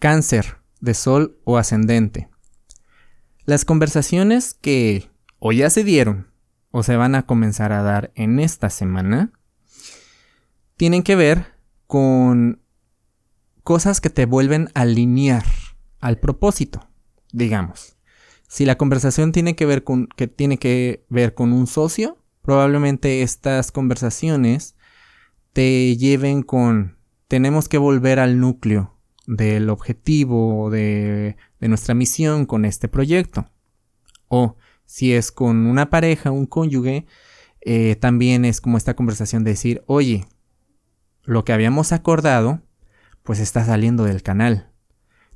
Cáncer de Sol o ascendente. Las conversaciones que o ya se dieron o se van a comenzar a dar en esta semana tienen que ver con cosas que te vuelven a alinear al propósito, digamos. Si la conversación tiene que ver con que tiene que ver con un socio, probablemente estas conversaciones te lleven con tenemos que volver al núcleo del objetivo de, de nuestra misión con este proyecto. O si es con una pareja, un cónyuge, eh, también es como esta conversación de decir, oye, lo que habíamos acordado, pues está saliendo del canal.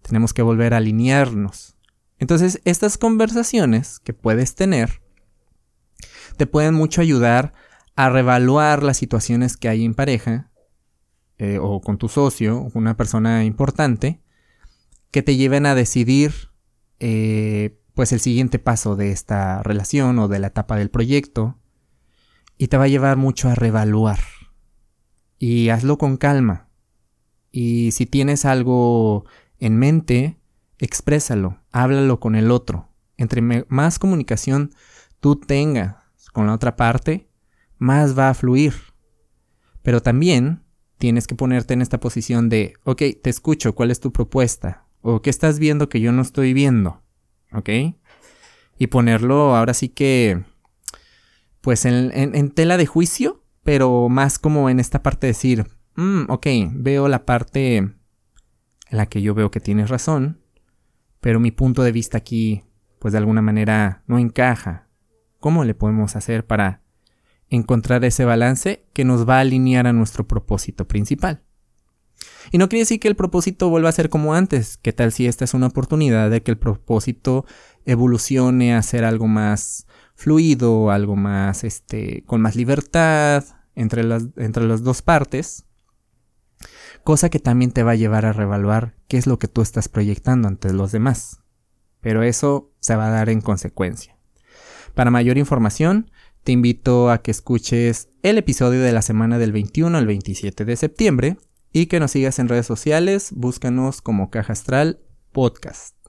Tenemos que volver a alinearnos. Entonces, estas conversaciones que puedes tener te pueden mucho ayudar a revaluar las situaciones que hay en pareja eh, o con tu socio, una persona importante, que te lleven a decidir eh, pues el siguiente paso de esta relación o de la etapa del proyecto y te va a llevar mucho a revaluar. Y hazlo con calma. Y si tienes algo en mente, exprésalo, háblalo con el otro. Entre más comunicación tú tengas con la otra parte, más va a fluir. Pero también tienes que ponerte en esta posición de, ok, te escucho, ¿cuál es tu propuesta? ¿O qué estás viendo que yo no estoy viendo? ¿Ok? Y ponerlo ahora sí que, pues en, tela de juicio, pero más como en esta parte de decir, mm, ok, veo la parte en la que yo veo que tienes razón, pero mi punto de vista aquí, pues de alguna manera no encaja. ¿Cómo le podemos hacer para encontrar ese balance que nos va a alinear a nuestro propósito principal. Y no quiere decir que el propósito vuelva a ser como antes. ¿Qué tal si esta es una oportunidad de que el propósito evolucione a ser algo más fluido, algo más, este, con más libertad entre las, entre las dos partes? Cosa que también te va a llevar a revaluar qué es lo que tú estás proyectando ante los demás. Pero eso se va a dar en consecuencia. Para mayor información, te invito a que escuches el episodio de la semana del 21 al 27 de septiembre y que nos sigas en redes sociales, búscanos como Caja Astral Podcast.